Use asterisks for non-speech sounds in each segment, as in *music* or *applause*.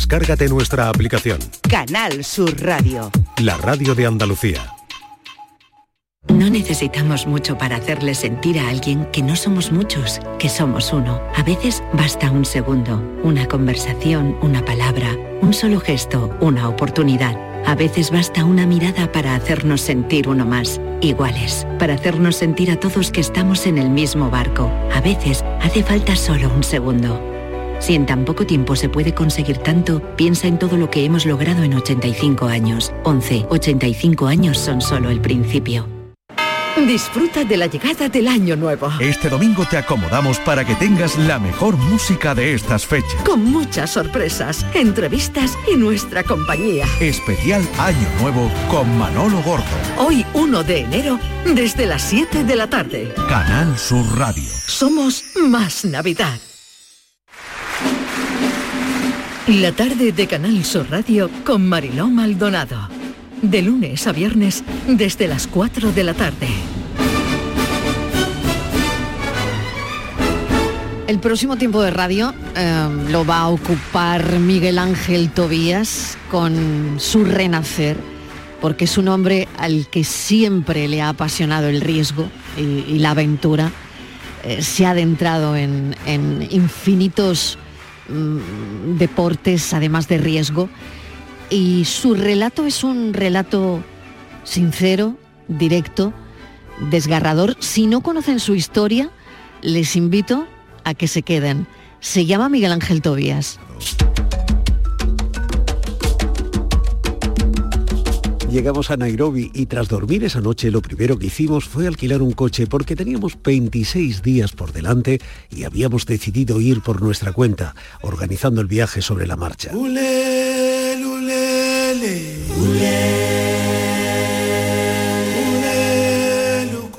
Descárgate nuestra aplicación. Canal Sur Radio. La radio de Andalucía. No necesitamos mucho para hacerle sentir a alguien que no somos muchos, que somos uno. A veces basta un segundo, una conversación, una palabra, un solo gesto, una oportunidad. A veces basta una mirada para hacernos sentir uno más, iguales, para hacernos sentir a todos que estamos en el mismo barco. A veces hace falta solo un segundo. Si en tan poco tiempo se puede conseguir tanto, piensa en todo lo que hemos logrado en 85 años. 11, 85 años son solo el principio. Disfruta de la llegada del año nuevo. Este domingo te acomodamos para que tengas la mejor música de estas fechas. Con muchas sorpresas, entrevistas y nuestra compañía. Especial Año Nuevo con Manolo Gordo. Hoy 1 de enero, desde las 7 de la tarde. Canal Sur Radio. Somos más Navidad. La tarde de Canal Sur Radio con Mariló Maldonado. De lunes a viernes desde las 4 de la tarde. El próximo tiempo de radio eh, lo va a ocupar Miguel Ángel Tobías con su renacer, porque es un hombre al que siempre le ha apasionado el riesgo y, la aventura. Eh, se ha adentrado en, en infinitos mm, deportes, además de riesgo, y su relato es un relato sincero, directo, desgarrador. Si no conocen su historia, les invito a que se queden. Se llama Miguel Ángel Tobías. Llegamos a Nairobi y tras dormir esa noche lo primero que hicimos fue alquilar un coche porque teníamos 26 días por delante y habíamos decidido ir por nuestra cuenta, organizando el viaje sobre la marcha.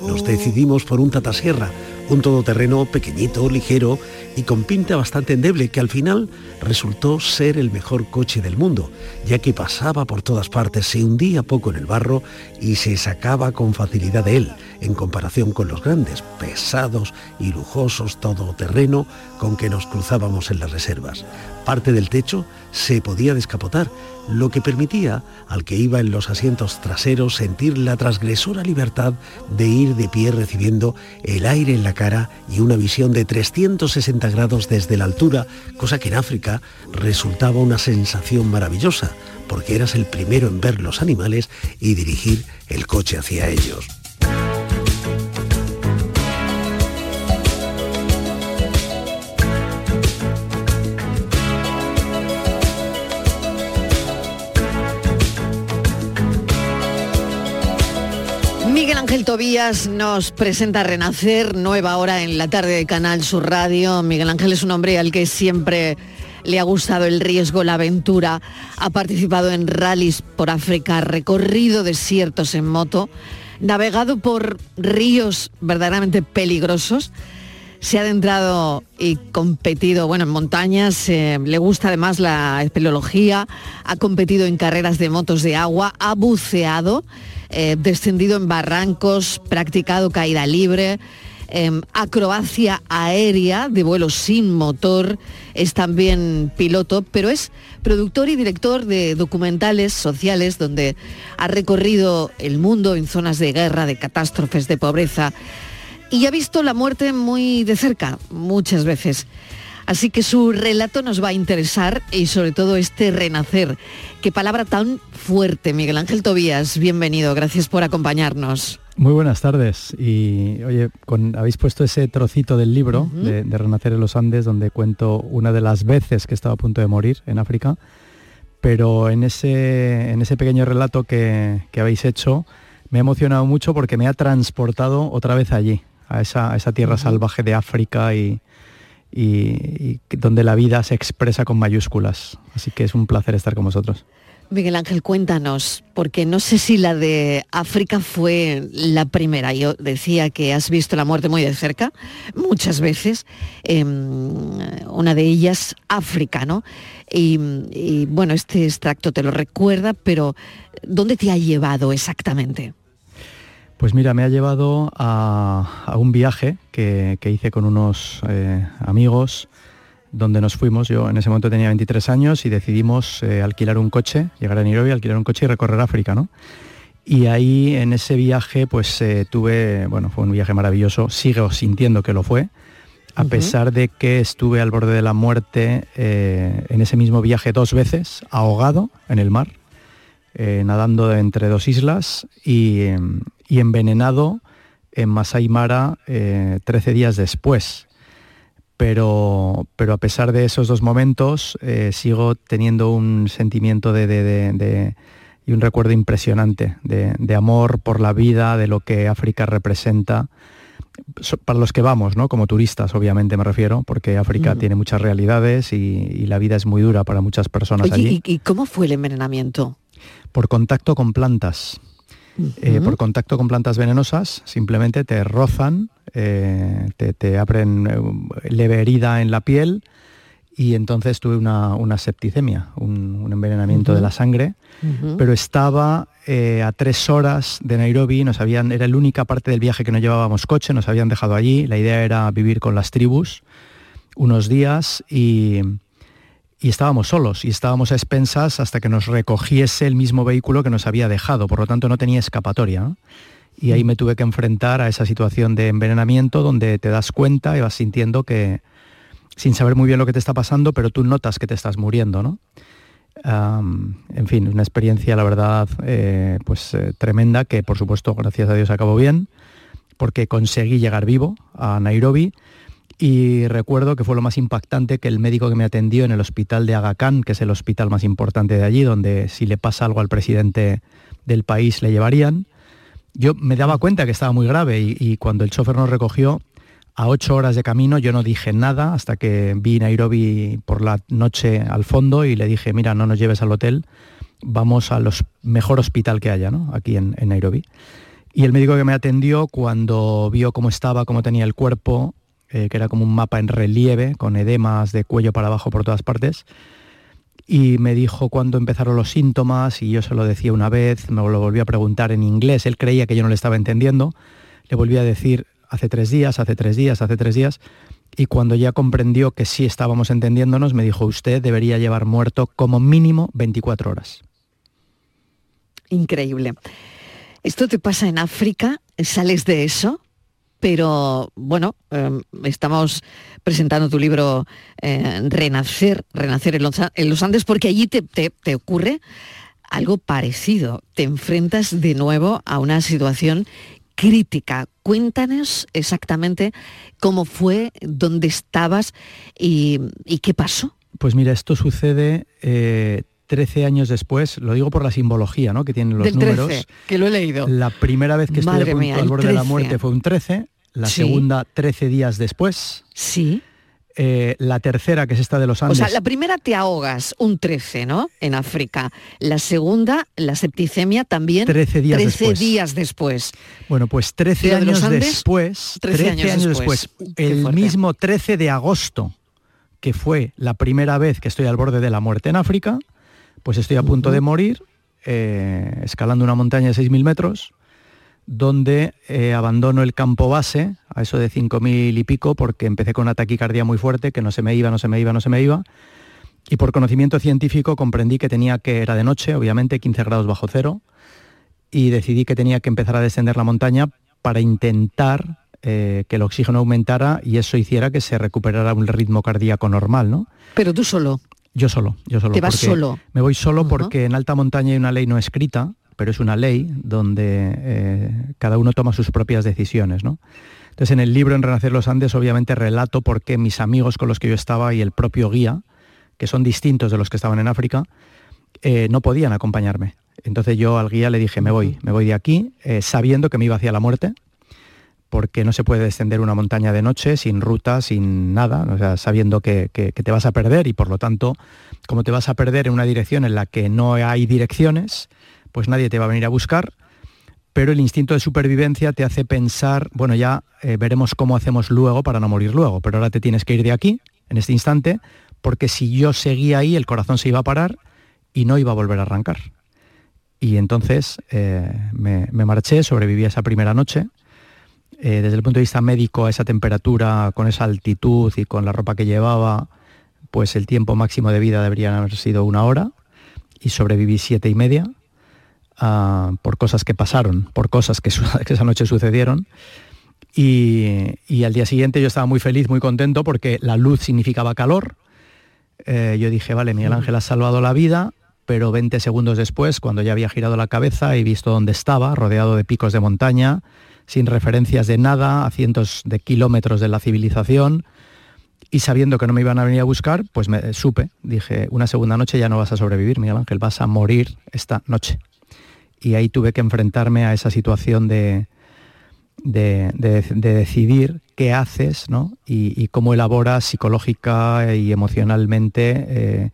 Nos decidimos por un Tata Sierra, un todoterreno pequeñito, ligero y con pinta bastante endeble que al final resultó ser el mejor coche del mundo, ya que pasaba por todas partes, se hundía poco en el barro y se sacaba con facilidad de él, en comparación con los grandes, pesados y lujosos todoterreno con que nos cruzábamos en las reservas. Parte del techo se podía descapotar, lo que permitía al que iba en los asientos traseros sentir la transgresora libertad de ir de pie recibiendo el aire en la cara y una visión de 360 grados desde la altura, cosa que en África resultaba una sensación maravillosa, porque eras el primero en ver los animales y dirigir el coche hacia ellos. Ángel Tobías nos presenta Renacer, nueva hora en la tarde de Canal Sur Radio. Miguel Ángel es un hombre al que siempre le ha gustado el riesgo, la aventura. Ha participado en rallies por África, recorrido desiertos en moto, navegado por ríos verdaderamente peligrosos. Se ha adentrado y competido, bueno, en montañas, eh, le gusta además la espeleología, ha competido en carreras de motos de agua, ha buceado, eh, descendido en barrancos, practicado caída libre, eh, acrobacia aérea de vuelo sin motor, es también piloto, pero es productor y director de documentales sociales donde ha recorrido el mundo en zonas de guerra, de catástrofes, de pobreza y ha visto la muerte muy de cerca, muchas veces. Así que su relato nos va a interesar y sobre todo este renacer. Qué palabra tan fuerte, Miguel Ángel Tobías. Bienvenido, gracias por acompañarnos. Muy buenas tardes. Y oye, con, habéis puesto ese trocito del libro de, de Renacer en los Andes, donde cuento una de las veces que estaba a punto de morir en África. Pero en ese, en ese pequeño relato que, que habéis hecho, me ha emocionado mucho porque me ha transportado otra vez allí, a esa, a esa tierra salvaje de África y, y- y donde la vida se expresa con mayúsculas. Así que es un placer estar con vosotros. Miguel Ángel, cuéntanos, porque no sé si la de África fue la primera. Yo decía que has visto la muerte muy de cerca, muchas veces. em, una de ellas, África, ¿no? Y, y, bueno, este extracto te lo recuerda, pero ¿dónde te ha llevado exactamente? Pues mira, me ha llevado a, a un viaje que, que hice con unos eh, amigos donde nos fuimos. Yo en ese momento tenía 23 años y decidimos eh, alquilar un coche, llegar a Nairobi, alquilar un coche y recorrer África, ¿no? Y ahí en ese viaje pues eh, tuve, bueno, fue un viaje maravilloso, sigo sintiendo que lo fue, a pesar de que estuve al borde de la muerte en ese mismo viaje dos veces, ahogado en el mar, nadando entre dos islas y, y envenenado en Masai Mara 13 días después pero, pero a pesar de esos dos momentos eh, sigo teniendo un sentimiento de, y un recuerdo impresionante de, amor por la vida, de lo que África representa. Para los que vamos, ¿no? Como turistas, obviamente me refiero, porque África tiene muchas realidades y, la vida es muy dura para muchas personas allí. ¿y, ¿Y cómo fue el envenenamiento? Por contacto con plantas. Eh, por contacto con plantas venenosas, simplemente te rozan, eh, te, abren eh, leve herida en la piel y entonces tuve una, septicemia, un, envenenamiento de la sangre, pero estaba a tres horas de Nairobi, nos habían, era la única parte del viaje que no llevábamos coche, nos habían dejado allí, la idea era vivir con las tribus unos días y, y estábamos solos y estábamos a expensas hasta que nos recogiese el mismo vehículo que nos había dejado, por lo tanto no tenía escapatoria. Y ahí me tuve que enfrentar a esa situación de envenenamiento donde te das cuenta y vas sintiendo que, sin saber muy bien lo que te está pasando, pero tú notas que te estás muriendo, ¿no? en fin, una experiencia, la verdad, eh, pues eh, tremenda, que por supuesto, gracias a Dios, acabó bien, porque conseguí llegar vivo a Nairobi y recuerdo que fue lo más impactante que el médico que me atendió en el hospital de Aga Khan, que es el hospital más importante de allí, donde si le pasa algo al presidente del país le llevarían. Yo me daba cuenta que estaba muy grave y, cuando el chofer nos recogió, a ocho horas de camino yo no dije nada hasta que vi Nairobi por la noche al fondo y le dije, mira, no nos lleves al hotel, vamos al mejor hospital que haya, ¿no? Aquí en Nairobi. Y el médico que me atendió, cuando vio cómo estaba, cómo tenía el cuerpo, eh, que era como un mapa en relieve, con edemas de cuello para abajo por todas partes. Y me dijo cuándo empezaron los síntomas y yo se lo decía una vez, me lo volví a preguntar en inglés, él creía que yo no le estaba entendiendo, le volví a decir hace tres días, hace tres días, hace tres días, y cuando ya comprendió que sí estábamos entendiéndonos, me dijo, usted debería llevar muerto como mínimo 24 horas. Increíble. ¿Esto te pasa en África? ¿Sales de eso? Pero bueno, em, estamos presentando tu libro eh, Renacer, Renacer en los, Andes, porque allí te, te, ocurre algo parecido. Te enfrentas de nuevo a una situación crítica. Cuéntanos exactamente cómo fue, dónde estabas y, qué pasó. Pues mira, esto sucede 13 eh, años después, lo digo por la simbología ¿no? que tienen los números. que lo he leído. La primera vez que estuve al borde de la muerte fue un 13, la segunda 13 días después. Sí. Eh, la tercera, que es esta de los Andes. O sea, la primera te ahogas un 13, ¿no? En África. La segunda, la septicemia también 13 días 13 después. días después. Bueno, pues 13 años después, 13, años, después, el mismo 13 de agosto, que fue la primera vez que estoy al borde de la muerte en África, pues estoy a punto de morir, eh, escalando una montaña de 6.000 metros, donde eh, abandono el campo base, a eso de 5.000 y pico, porque empecé con una taquicardia muy fuerte, que no se me iba, no se me iba, no se me iba. Y por conocimiento científico comprendí que tenía que, era de noche, obviamente, 15 grados bajo cero, y decidí que tenía que empezar a descender la montaña para intentar eh, que el oxígeno aumentara y eso hiciera que se recuperara un ritmo cardíaco normal, ¿no? Pero tú solo. Yo solo, yo solo. ¿Te vas solo? Me voy solo porque en alta montaña hay una ley no escrita pero es una ley donde eh, cada uno toma sus propias decisiones. ¿no? Entonces en el libro En Renacer los Andes obviamente relato por qué mis amigos con los que yo estaba y el propio guía, que son distintos de los que estaban en África, eh, no podían acompañarme. Entonces yo al guía le dije, me voy, me voy de aquí, eh, sabiendo que me iba hacia la muerte, porque no se puede descender una montaña de noche sin ruta, sin nada, o sea, sabiendo que, que, te vas a perder y por lo tanto, como te vas a perder en una dirección en la que no hay direcciones, pues nadie te va a venir a buscar, pero el instinto de supervivencia te hace pensar, bueno, ya eh, veremos cómo hacemos luego para no morir luego, pero ahora te tienes que ir de aquí, en este instante, porque si yo seguía ahí, el corazón se iba a parar y no iba a volver a arrancar. Y entonces eh, me, marché, sobreviví a esa primera noche. Eh, desde el punto de vista médico, a esa temperatura, con esa altitud y con la ropa que llevaba, pues el tiempo máximo de vida debería haber sido una hora y sobreviví siete y media ah, por cosas que pasaron, por cosas que, *laughs* esa noche sucedieron. Y, al día siguiente yo estaba muy feliz, muy contento porque la luz significaba calor. Eh, yo dije, vale, Miguel Ángel ha salvado la vida, pero 20 segundos después, cuando ya había girado la cabeza y visto dónde estaba, rodeado de picos de montaña, sin referencias de nada, a cientos de kilómetros de la civilización, y sabiendo que no me iban a venir a buscar, pues me supe, dije, una segunda noche ya no vas a sobrevivir, Miguel Ángel, vas a morir esta noche. Y ahí tuve que enfrentarme a esa situación de, de, decidir qué haces ¿no? y, cómo elaboras psicológica y emocionalmente eh,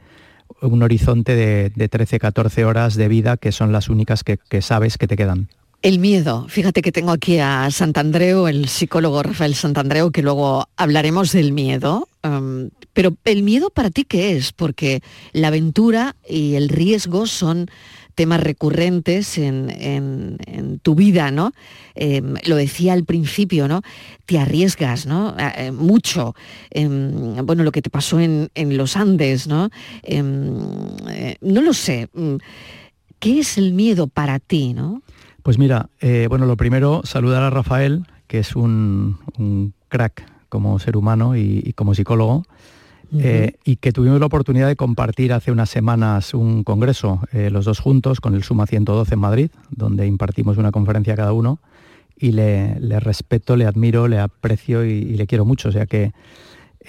un horizonte de, 13-14 horas de vida que son las únicas que sabes que te quedan. El miedo. Fíjate que tengo aquí a Santandreu, el psicólogo Rafael Santandreu, que luego hablaremos del miedo. Um, pero el miedo para ti qué es? Porque la aventura y el riesgo son temas recurrentes en, tu vida, ¿no? Em, lo decía al principio, ¿no? Te arriesgas, ¿no? Eh, mucho. Em, bueno, lo que te pasó en, los Andes, ¿no? Em, eh, no lo sé. Mm, ¿Qué es el miedo para ti, no? Pues mira, eh, bueno, lo primero, saludar a Rafael, que es un, crack como ser humano y, como psicólogo, eh, y que tuvimos la oportunidad de compartir hace unas semanas un congreso, eh, los dos juntos, con el Suma 112 en Madrid, donde impartimos una conferencia cada uno, y le, respeto, le admiro, le aprecio y, y le quiero mucho. O sea que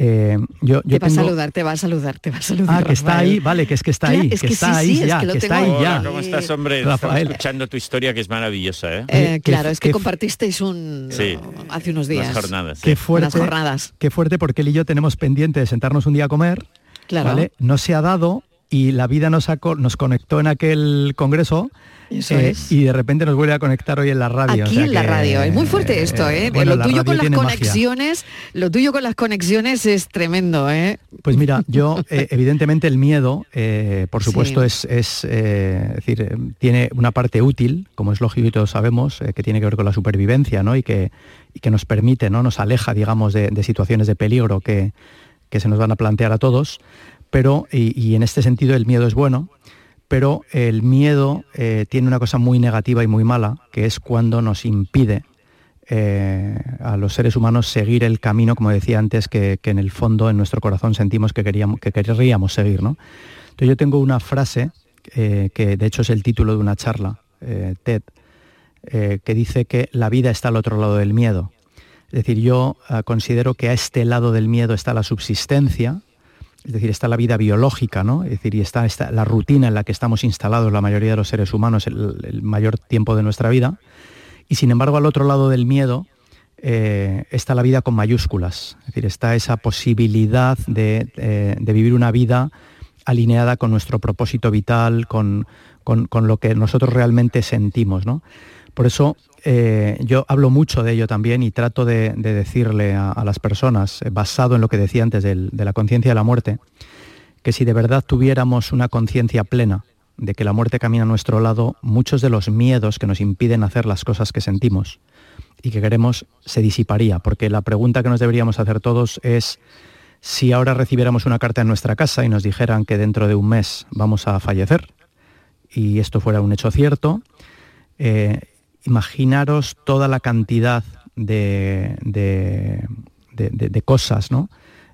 eh, yo, te va a saludar, te va a saludar, te va a saludar. Ah, que está ahí, vale, que es que está ahí, que, está ahí ya, que, está ahí ya. ¿Cómo estás, hombre? Rafael. escuchando tu historia que es maravillosa, ¿eh? eh claro, es que compartisteis un hace unos días. Unas jornadas. Qué fuerte, jornadas. Qué fuerte porque él y yo tenemos pendiente de sentarnos un día a comer. Claro. ¿vale? No se ha dado y la vida nos, nos conectó en aquel congreso eh, y de repente nos vuelve a conectar hoy en la radio. Aquí en la radio. Es muy fuerte esto, ¿eh? lo tuyo con las conexiones, lo tuyo con las conexiones es tremendo, ¿eh? Pues mira, yo eh, evidentemente el miedo, por supuesto, es, es, decir, tiene una parte útil, como es lógico y todos sabemos, que tiene que ver con la supervivencia, ¿no? Y que, y que nos permite, ¿no? Nos aleja, digamos, de, situaciones de peligro que, que, se nos van a plantear a todos. Pero, y en este sentido el miedo es bueno, pero el miedo eh, tiene una cosa muy negativa y muy mala, que es cuando nos impide eh, a los seres humanos seguir el camino, como decía antes, que, en el fondo, en nuestro corazón, sentimos que, queríamos, que querríamos seguir. ¿no? Entonces yo tengo una frase, eh, que de hecho es el título de una charla, TED, que dice que la vida está al otro lado del miedo. Es decir, yo considero que a este lado del miedo está la subsistencia, es decir, está la vida biológica, ¿no? Es decir, y está, la rutina en la que estamos instalados la mayoría de los seres humanos el, mayor tiempo de nuestra vida. Y sin embargo, al otro lado del miedo eh, está la vida con mayúsculas. Es decir, está esa posibilidad de, eh, vivir una vida alineada con nuestro propósito vital, con, con, lo que nosotros realmente sentimos, ¿no? Por eso eh, yo hablo mucho de ello también y trato de, decirle a, las personas, eh, basado en lo que decía antes de, la conciencia de la muerte, que si de verdad tuviéramos una conciencia plena de que la muerte camina a nuestro lado, muchos de los miedos que nos impiden hacer las cosas que sentimos y que queremos se disiparía, porque la pregunta que nos deberíamos hacer todos es si ahora recibiéramos una carta en nuestra casa y nos dijeran que dentro de un mes vamos a fallecer, y esto fuera un hecho cierto, eh, imaginaros toda la cantidad de, de, cosas ¿no?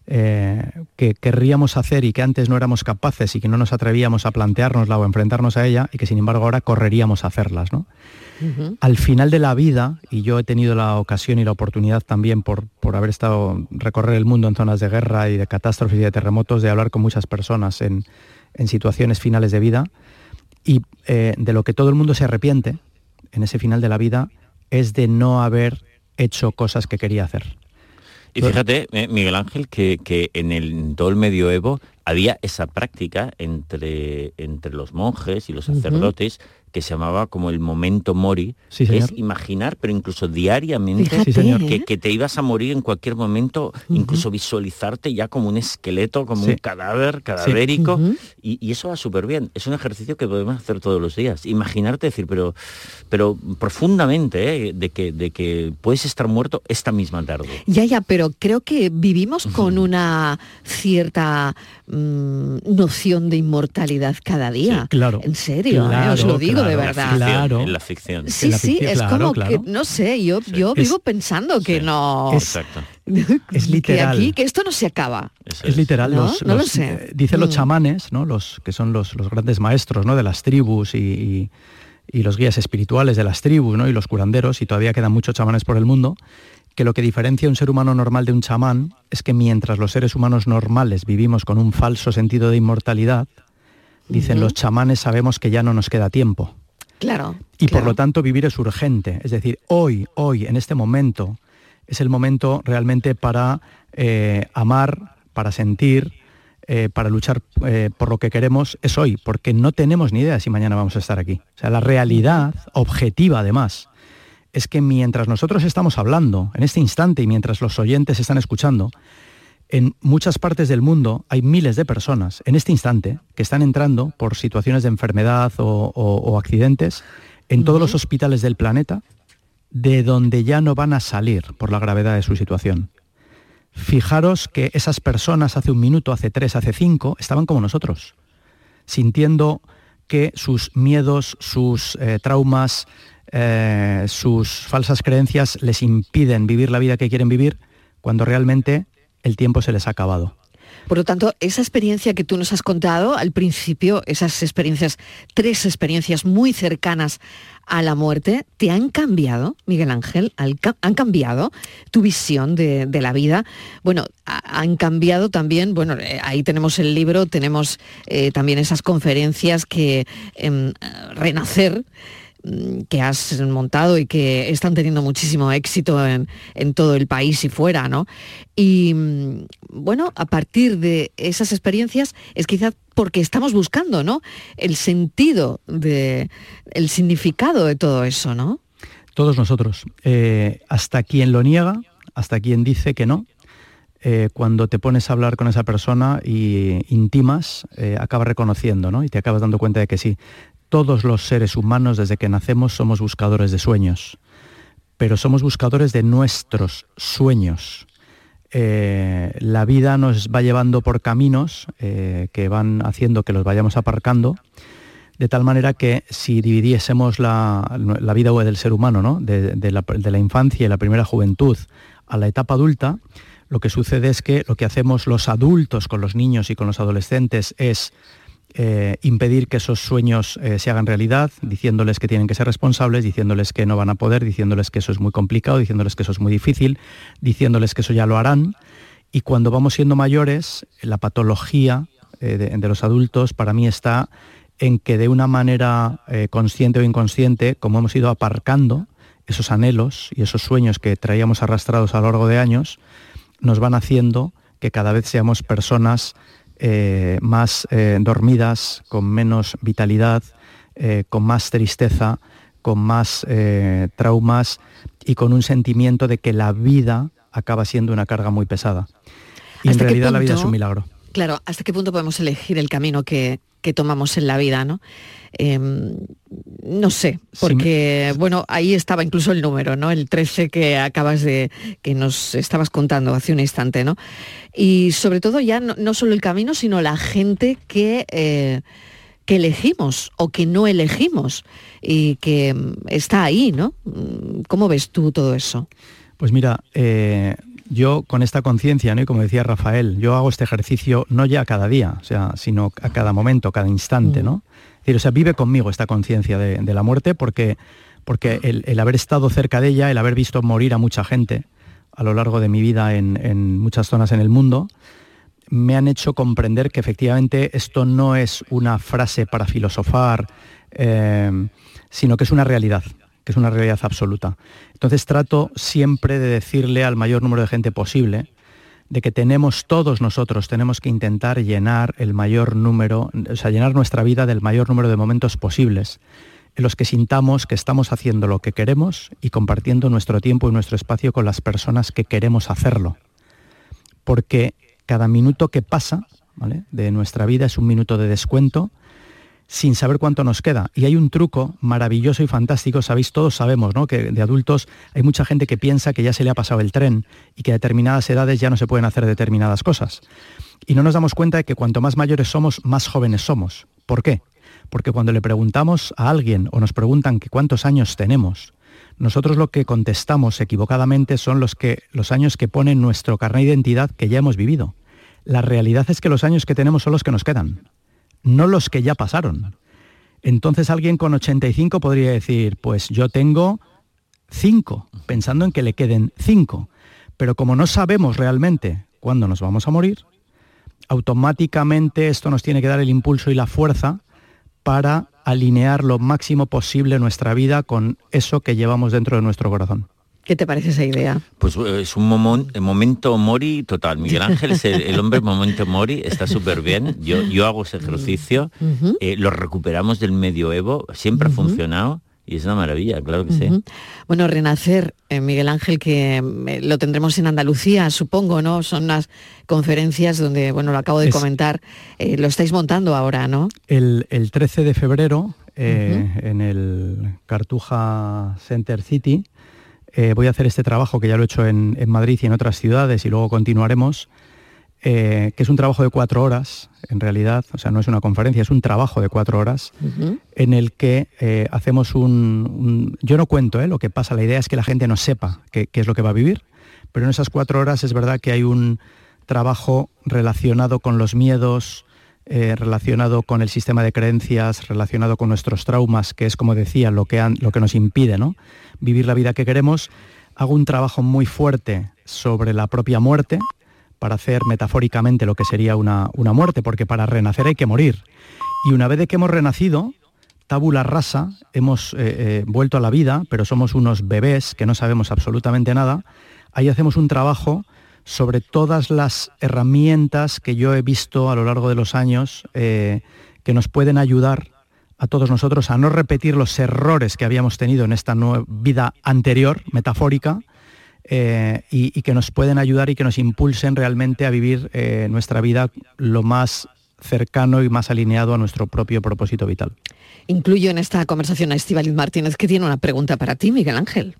Eh, que querríamos hacer y que antes no éramos capaces y que no nos atrevíamos a planteárnosla o enfrentarnos a ella y que sin embargo ahora correríamos a hacerlas. ¿no? Al final de la vida, y yo he tenido la ocasión y la oportunidad también por, por haber estado, recorrer el mundo en zonas de guerra y de catástrofes y de terremotos, de hablar con muchas personas en, situaciones finales de vida, y eh, de lo que todo el mundo se arrepiente, en ese final de la vida es de no haber hecho cosas que quería hacer. Y fíjate, eh, Miguel Ángel, que, en el, todo el medioevo había esa práctica entre, entre los monjes y los sacerdotes que se llamaba como el momento mori, que es imaginar, pero incluso diariamente, que, te ibas a morir en cualquier momento, incluso visualizarte ya como un esqueleto, como un cadáver cadavérico, y, eso va súper bien. Es un ejercicio que podemos hacer todos los días. Imaginarte, decir, pero, pero profundamente, ¿eh? de, que, de que puedes estar muerto esta misma tarde. Ya, ya, pero creo que vivimos con una cierta mm, noción de inmortalidad cada día. claro. En serio, ¿eh? os lo digo de verdad. Claro. En la ficción. Sí, sí, es como que, no sé, yo, yo vivo pensando que no... Exacto. *laughs* es literal. Que aquí, que esto no se acaba. es, literal. No, los, lo sé. Eh, dicen los mm. chamanes, ¿no? Los que son los, los grandes maestros ¿no? de las tribus y, y, los guías espirituales de las tribus ¿no? y los curanderos, y todavía quedan muchos chamanes por el mundo, que lo que diferencia a un ser humano normal de un chamán es que mientras los seres humanos normales vivimos con un falso sentido de inmortalidad, dicen los chamanes sabemos que ya no nos queda tiempo. Claro. Y por lo tanto vivir es urgente. Es decir, hoy, hoy, en este momento, es el momento realmente para eh, amar, para sentir, eh, para luchar eh, por lo que queremos, es hoy, porque no tenemos ni idea si mañana vamos a estar aquí. O sea, la realidad objetiva además es que mientras nosotros estamos hablando, en este instante y mientras los oyentes están escuchando, en muchas partes del mundo hay miles de personas en este instante que están entrando por situaciones de enfermedad o, accidentes en todos los hospitales del planeta de donde ya no van a salir por la gravedad de su situación. Fijaros que esas personas hace un minuto, hace tres, hace cinco, estaban como nosotros, sintiendo que sus miedos, sus eh, traumas, eh, sus falsas creencias les impiden vivir la vida que quieren vivir, cuando realmente el tiempo se les ha acabado. Por lo tanto, esa experiencia que tú nos has contado al principio, esas experiencias, tres experiencias muy cercanas a la muerte, ¿te han cambiado, Miguel Ángel? ¿Han cambiado tu visión de, la vida? Bueno, han cambiado también, bueno, eh, ahí tenemos el libro, tenemos eh, también esas conferencias que em, Renacer que has montado y que están teniendo muchísimo éxito en, todo el país y fuera, ¿no? Y mm, bueno, a partir de esas experiencias es quizás porque estamos buscando, ¿no? El sentido de, el significado de todo eso, ¿no? Todos nosotros. Eh, hasta quien lo niega, hasta quien dice que no, eh, cuando te pones a hablar con esa persona y intimas, eh, acabas reconociendo, ¿no? Y te acabas dando cuenta de que sí todos los seres humanos desde que nacemos somos buscadores de sueños, pero somos buscadores de nuestros sueños. Eh, la vida nos va llevando por caminos eh, que van haciendo que los vayamos aparcando, de tal manera que si dividiésemos la, vida del ser humano, ¿no? de, la, de la infancia y la primera juventud a la etapa adulta, lo que sucede es que lo que hacemos los adultos con los niños y con los adolescentes es eh, impedir que esos sueños eh, se hagan realidad, diciéndoles que tienen que ser responsables, diciéndoles que no van a poder, diciéndoles que eso es muy complicado, diciéndoles que eso es muy difícil, diciéndoles que eso ya lo harán. Y cuando vamos siendo mayores, la patología eh, de, los adultos para mí está en que de una manera consciente o inconsciente, como hemos ido aparcando esos anhelos y esos sueños que traíamos arrastrados a lo largo de años, nos van haciendo que cada vez seamos personas eh, más eh, dormidas, con menos vitalidad, eh, con más tristeza, con más traumas y con un sentimiento de que la vida acaba siendo una carga muy pesada. Y en realidad la vida es un milagro. Claro, ¿hasta qué punto podemos elegir el camino que, que tomamos en la vida, ¿no? Em, no sé, porque bueno, ahí estaba incluso el número, ¿no? El 13 que acabas de, que nos estabas contando hace un instante, ¿no? Y sobre todo ya no, solo el camino, sino la gente que, eh, que elegimos o que no elegimos y que mm, está ahí, ¿no? ¿Cómo ves tú todo eso? Pues mira, eh, yo con esta conciencia, ¿no? y como decía Rafael, yo hago este ejercicio no ya cada día, o sea, sino a cada momento, cada instante, ¿no? Es decir, o sea, vive conmigo esta conciencia de, la muerte porque, porque el, haber estado cerca de ella, el haber visto morir a mucha gente a lo largo de mi vida en, muchas zonas en el mundo, me han hecho comprender que efectivamente esto no es una frase para filosofar, eh, sino que es una realidad que es una realidad absoluta. Entonces trato siempre de decirle al mayor número de gente posible de que tenemos todos nosotros, tenemos que intentar llenar el mayor número, o sea, llenar nuestra vida del mayor número de momentos posibles en los que sintamos que estamos haciendo lo que queremos y compartiendo nuestro tiempo y nuestro espacio con las personas que queremos hacerlo. Porque cada minuto que pasa de nuestra vida es un minuto de descuento sin saber cuánto nos queda. Y hay un truco maravilloso y fantástico, sabéis, todos sabemos, ¿no? Que de adultos hay mucha gente que piensa que ya se le ha pasado el tren y que a determinadas edades ya no se pueden hacer determinadas cosas. Y no nos damos cuenta de que cuanto más mayores somos, más jóvenes somos. ¿Por qué? Porque cuando le preguntamos a alguien o nos preguntan cuántos años tenemos, nosotros lo que contestamos equivocadamente son los, que, los años que pone nuestro carnet de identidad que ya hemos vivido. La realidad es que los años que tenemos son los que nos quedan no los que ya pasaron. Entonces alguien con 85 podría decir, pues yo tengo 5, pensando en que le queden 5. Pero como no sabemos realmente cuándo nos vamos a morir, automáticamente esto nos tiene que dar el impulso y la fuerza para alinear lo máximo posible nuestra vida con eso que llevamos dentro de nuestro corazón. ¿Qué te parece esa idea? Pues eh, es un momento Mori total. Miguel *laughs* Ángel es el, hombre momento Mori, está súper bien. Yo, yo hago ese ejercicio, eh, lo recuperamos del medioevo, siempre ha funcionado. Y es una maravilla, claro que sí. Bueno, Renacer, eh, Miguel Ángel, que lo tendremos en Andalucía, supongo, ¿no? Son unas conferencias donde, bueno, lo acabo de comentar, lo estáis montando ahora, ¿no? El, 13 de febrero, en el Cartuja Center City, eh, voy a hacer este trabajo que ya lo he hecho en, Madrid y en otras ciudades y luego continuaremos, eh, que es un trabajo de cuatro horas, en realidad, o sea, no es una conferencia, es un trabajo de cuatro horas, en el que eh, hacemos un, Yo no cuento lo que pasa, la idea es que la gente no sepa qué, qué es lo que va a vivir, pero en esas cuatro horas es verdad que hay un trabajo relacionado con los miedos, eh, relacionado con el sistema de creencias, relacionado con nuestros traumas, que es, como decía, lo que, lo que nos impide ¿no? vivir la vida que queremos. Hago un trabajo muy fuerte sobre la propia muerte, para hacer metafóricamente lo que sería una, muerte, porque para renacer hay que morir. Y una vez que hemos renacido, tabula rasa, hemos eh, eh, vuelto a la vida, pero somos unos bebés que no sabemos absolutamente nada, ahí hacemos un trabajo sobre todas las herramientas que yo he visto a lo largo de los años eh, que nos pueden ayudar a todos nosotros a no repetir los errores que habíamos tenido en esta vida anterior, metafórica, eh, y, que nos pueden ayudar y que nos impulsen realmente a vivir eh, nuestra vida lo más cercano y más alineado a nuestro propio propósito vital. Incluyo en esta conversación a Estibaliz Martínez, que tiene una pregunta para ti, Miguel Ángel.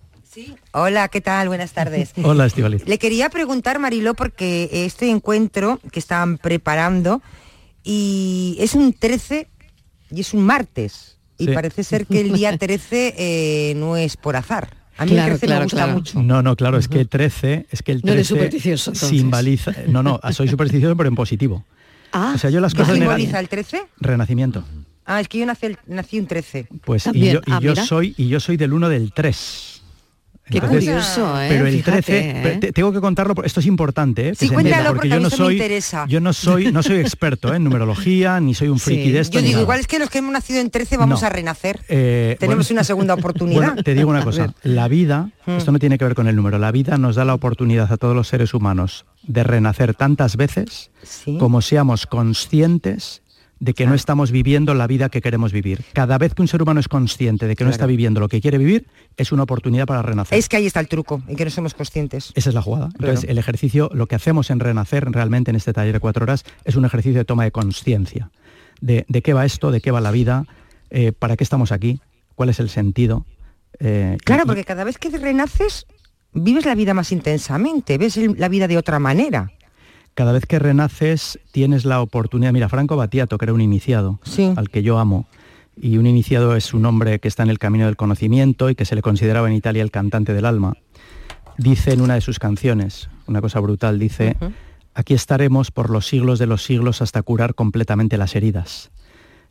Hola, ¿qué tal? Buenas tardes. *laughs* Hola, Estivaliz. Le quería preguntar, Mariló, porque este encuentro que estaban preparando y es un 13 y es un martes. Y parece ser que el día 13 eh, no es por azar. A mí el 13 me gusta mucho. No, no, claro, es que 13, es que el 13 no supersticioso, simboliza, no, no, soy supersticioso pero en positivo. *laughs* Ah, o sea, yo las cosas simboliza el 13? Renacimiento. Ah, es que yo nací, nací un 13. Pues y, yo, y ah, yo soy y yo soy del 1 del 3. Qué curioso, ¿eh? Pero el 13, ¿eh? tengo que contarlo, esto es importante, ¿eh? Sí, cuéntalo porque, yo no soy, interesa. yo no soy, no soy experto ¿eh? en numerología, ni soy un friki de esto. Yo digo, igual es que los que hemos nacido en 13 vamos a renacer. Eh, Tenemos una segunda *laughs* *laughs* oportunidad. Bueno, te digo una cosa, la vida, hmm. esto no tiene que ver con el número, la vida nos da la oportunidad a todos los seres humanos de renacer tantas veces como seamos conscientes de que no estamos viviendo la vida que queremos vivir. Cada vez que un ser humano es consciente de que no está viviendo lo que quiere vivir, es una oportunidad para renacer. Es que ahí está el truco, en que no somos conscientes. Esa es la jugada. Entonces, el ejercicio, lo que hacemos en renacer realmente en este taller de cuatro horas, es un ejercicio de toma de conciencia. De, qué va esto, de qué va la vida, eh, para qué estamos aquí, cuál es el sentido. Eh, claro, porque cada vez que renaces, vives la vida más intensamente, ves la vida de otra manera cada vez que renaces tienes la oportunidad. Mira, Franco Battiato, que era un iniciado, al que yo amo, y un iniciado es un hombre que está en el camino del conocimiento y que se le consideraba en Italia el cantante del alma. Dice en una de sus canciones, una cosa brutal, dice, aquí estaremos por los siglos de los siglos hasta curar completamente las heridas.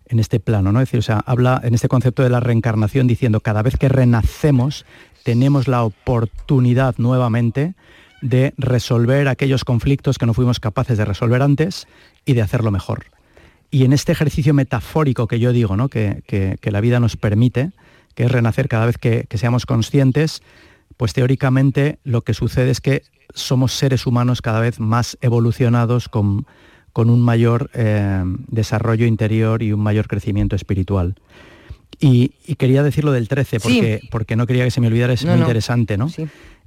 En este plano, ¿no? Es decir, o sea, habla en este concepto de la reencarnación diciendo, cada vez que renacemos tenemos la oportunidad nuevamente de resolver aquellos conflictos que no fuimos capaces de resolver antes y de hacerlo mejor. Y en este ejercicio metafórico que yo digo, ¿no? que, la vida nos permite, que es renacer cada vez que, seamos conscientes, pues teóricamente lo que sucede es que somos seres humanos cada vez más evolucionados con, con un mayor eh, desarrollo interior y un mayor crecimiento espiritual. Y, quería decirlo del 13 porque, porque no quería que se me olvidara, es muy interesante, ¿no?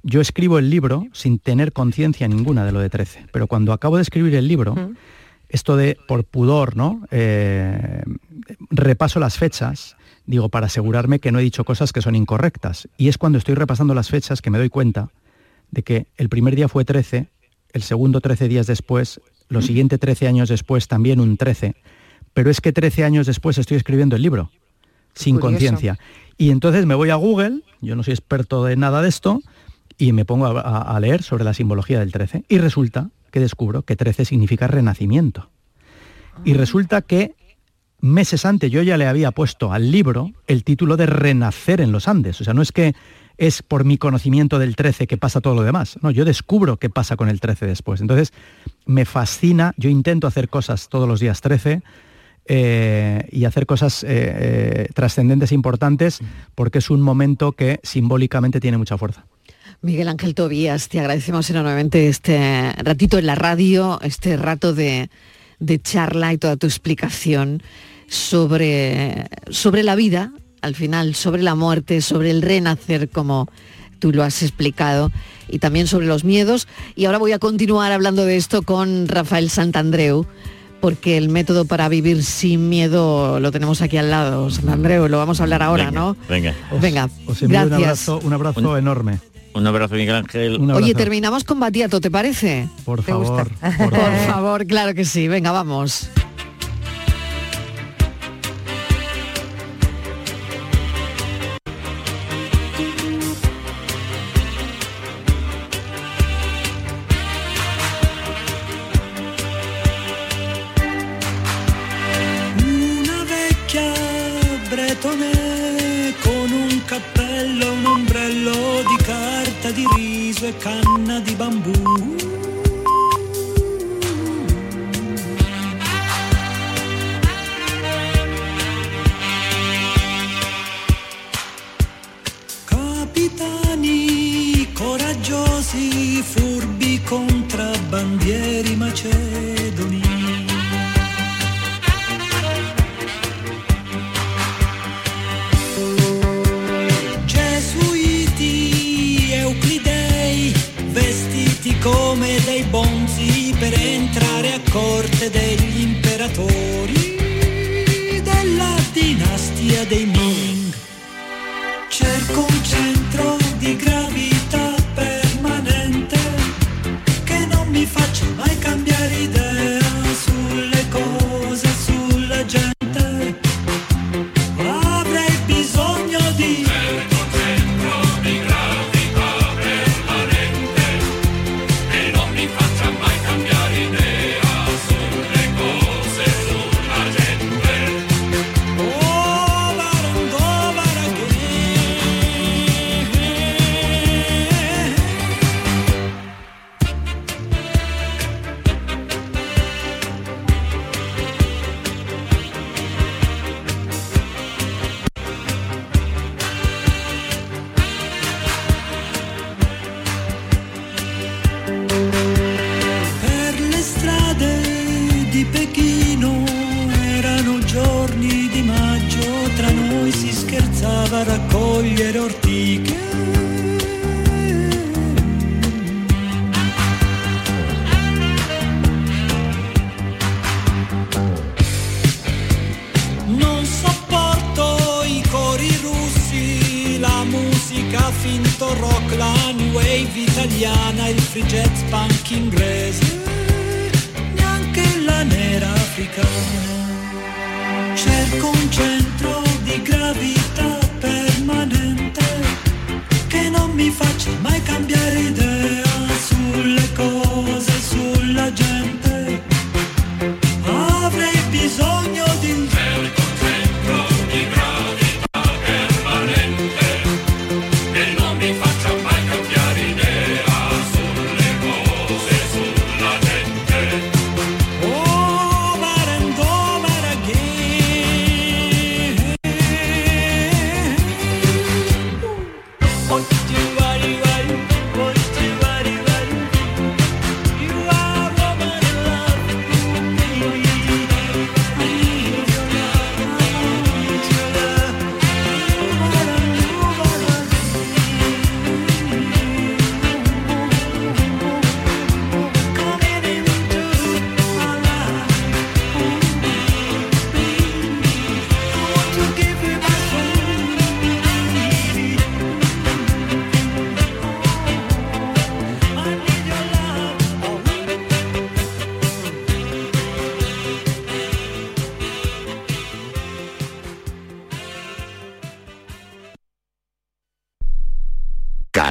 Yo escribo el libro sin tener conciencia ninguna de lo de 13, pero cuando acabo de escribir el libro, esto de por pudor, ¿no? Eh, repaso las fechas, digo, para asegurarme que no he dicho cosas que son incorrectas. Y es cuando estoy repasando las fechas que me doy cuenta de que el primer día fue 13, el segundo 13 días después, los siguientes 13 años después también un 13, pero es que 13 años después estoy escribiendo el libro, sin conciencia. Y entonces me voy a Google, yo no soy experto de nada de esto, y me pongo a, leer sobre la simbología del 13 y resulta que descubro que 13 significa renacimiento. Y ah. resulta que meses antes yo ya le había puesto al libro el título de Renacer en los Andes. O sea, no es que es por mi conocimiento del 13 que pasa todo lo demás. No, yo descubro qué pasa con el 13 después. Entonces, me fascina, yo intento hacer cosas todos los días 13 eh, y hacer cosas eh, eh, trascendentes e importantes porque es un momento que simbólicamente tiene mucha fuerza. Miguel Ángel Tobías, te agradecemos enormemente este ratito en la radio, este rato de, charla y toda tu explicación sobre, sobre la vida, al final, sobre la muerte, sobre el renacer, como tú lo has explicado, y también sobre los miedos. Y ahora voy a continuar hablando de esto con Rafael Santandreu, porque el método para vivir sin miedo lo tenemos aquí al lado. Santandreu, lo vamos a hablar ahora, ¿no? Venga. venga, gracias. Un abrazo, enorme. Un abrazo, Miguel Ángel. Oye, terminamos con Batiato, ¿te parece? Por favor. *laughs* Por, por favor, claro que sí. Venga, vamos. E canna di bambù. Capitani coraggiosi, furbi contrabbandieri macedoni. Corte degli imperatori della dinastia dei Ming. King Grey.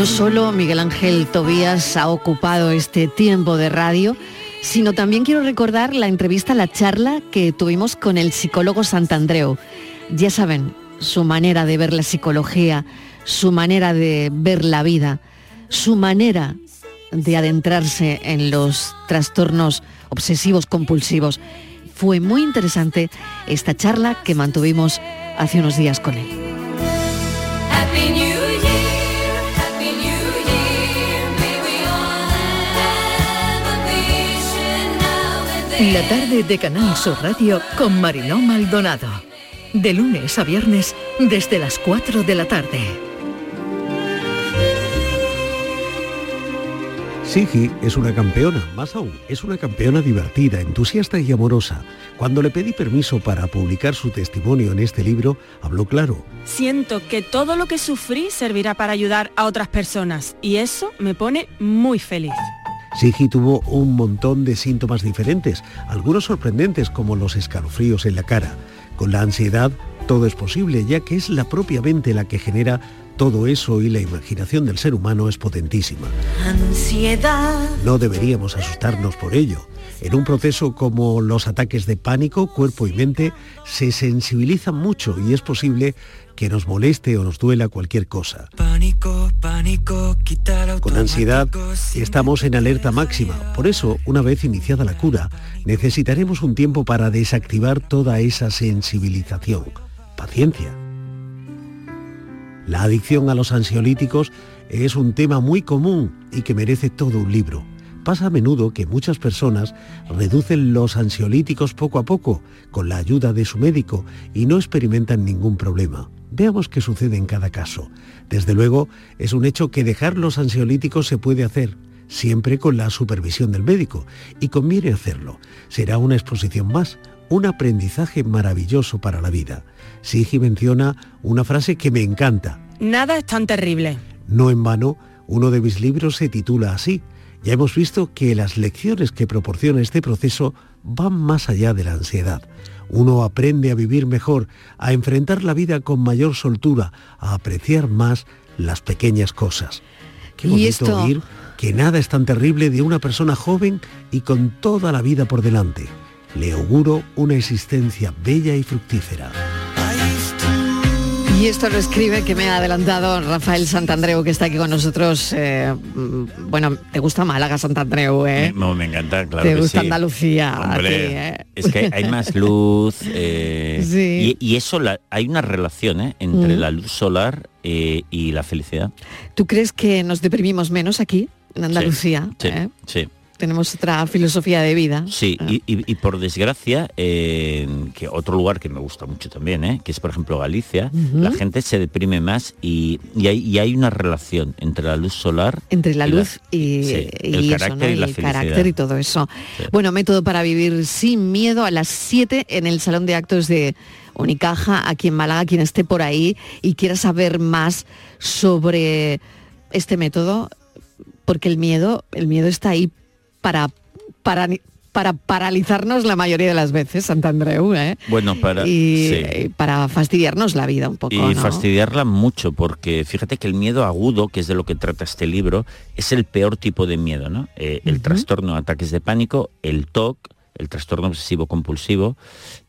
No solo Miguel Ángel Tobías ha ocupado este tiempo de radio, sino también quiero recordar la entrevista, la charla que tuvimos con el psicólogo Santandreu. Ya saben, su manera de ver la psicología, su manera de ver la vida, su manera de adentrarse en los trastornos obsesivos compulsivos. Fue muy interesante esta charla que mantuvimos hace unos días con él. La tarde de Canal Sur Radio con Mariló Maldonado. De lunes a viernes desde las 4 de la tarde. Sigi es una campeona, más aún, es una campeona divertida, entusiasta y amorosa. Cuando le pedí permiso para publicar su testimonio en este libro, habló claro. Siento que todo lo que sufrí servirá para ayudar a otras personas y eso me pone muy feliz. Sigi tuvo un montón de síntomas diferentes, algunos sorprendentes como los escalofríos en la cara. Con la ansiedad todo es posible, ya que es la propia mente la que genera todo eso y la imaginación del ser humano es potentísima. Ansiedad. No deberíamos asustarnos por ello. En un proceso como los ataques de pánico, cuerpo y mente se sensibilizan mucho y es posible que nos moleste o nos duela cualquier cosa. Pánico, pánico, quitar Con ansiedad estamos en alerta máxima. Por eso, una vez iniciada la cura, necesitaremos un tiempo para desactivar toda esa sensibilización. Paciencia. La adicción a los ansiolíticos es un tema muy común y que merece todo un libro. Pasa a menudo que muchas personas reducen los ansiolíticos poco a poco con la ayuda de su médico y no experimentan ningún problema. Veamos qué sucede en cada caso. Desde luego, es un hecho que dejar los ansiolíticos se puede hacer, siempre con la supervisión del médico, y conviene hacerlo. Será una exposición más, un aprendizaje maravilloso para la vida. Sigi menciona una frase que me encanta. Nada es tan terrible. No en vano, uno de mis libros se titula así. Ya hemos visto que las lecciones que proporciona este proceso van más allá de la ansiedad. Uno aprende a vivir mejor, a enfrentar la vida con mayor soltura, a apreciar más las pequeñas cosas. Qué Y bonito esto- oír que nada es tan terrible de una persona joven y con toda la vida por delante. Le auguro una existencia bella y fructífera. Y esto lo escribe, que me ha adelantado Rafael Santandreu, que está aquí con nosotros. eh, bueno, ¿te gusta Málaga, Santandreu? Eh? Me encanta, claro. ¿Te que gusta sí. Andalucía? a Hombre, ti, eh? Es que hay más luz eh, *laughs* Sí. y, y eso la- hay una relación eh, entre Mm. la luz solar eh, y la felicidad. ¿Tú crees que nos deprimimos menos aquí, en Andalucía? Sí, eh? sí. Tenemos otra filosofía de vida. Sí, y, y- y por desgracia, eh, que otro lugar que me gusta mucho también, ¿eh? que es por ejemplo Galicia, la gente se deprime más y, y hay, y hay una relación entre la luz solar Entre la luz y, sí, el eso, carácter ¿no? y la el felicidad. carácter y todo eso. Bueno, método para vivir sin miedo a las 7 en el Salón de Actos de Unicaja, aquí en Málaga, quien esté por ahí y quiera saber más sobre este método, porque el miedo, el miedo está ahí para, para, para paralizarnos la mayoría de las veces, Santandreu, ¿eh? Bueno, para, y, sí. y para fastidiarnos la vida un poco, y ¿no? fastidiarla mucho porque fíjate que el miedo agudo que es de lo que trata este libro es el peor tipo de miedo no Eh, el trastorno ataques de pánico el TOC el trastorno obsesivo compulsivo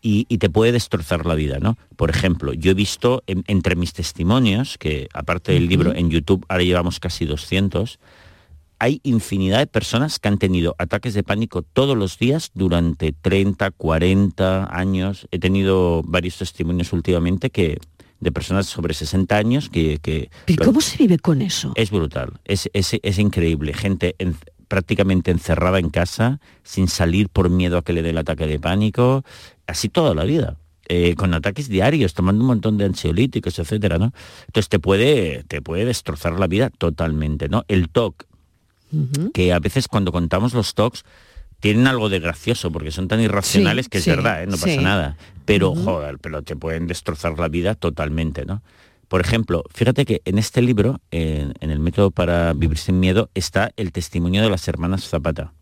y, y te puede destrozar la vida no por ejemplo yo he visto en- entre mis testimonios que aparte del libro en YouTube ahora llevamos casi 200 hay infinidad de personas que han tenido ataques de pánico todos los días durante 30, 40 años. He tenido varios testimonios últimamente que de personas sobre 60 años que... que ¿Y cómo se vive con eso? Es brutal, es, es- es increíble. Gente en- prácticamente encerrada en casa, sin salir por miedo a que le dé el ataque de pánico, así toda la vida. eh, con ataques diarios, tomando un montón de ansiolíticos, etcétera, ¿no? Entonces te puede, te puede destrozar la vida totalmente, ¿no? El TOC, que a veces cuando contamos los TOCs tienen algo de gracioso porque son tan irracionales Sí, que es sí, verdad, ¿eh? no pasa sí. nada. Pero Ujú. joder, pero te pueden destrozar la vida totalmente, ¿no? Por ejemplo, fíjate que en este libro, en, en el método para vivir sin miedo, está el testimonio de las hermanas Zapata,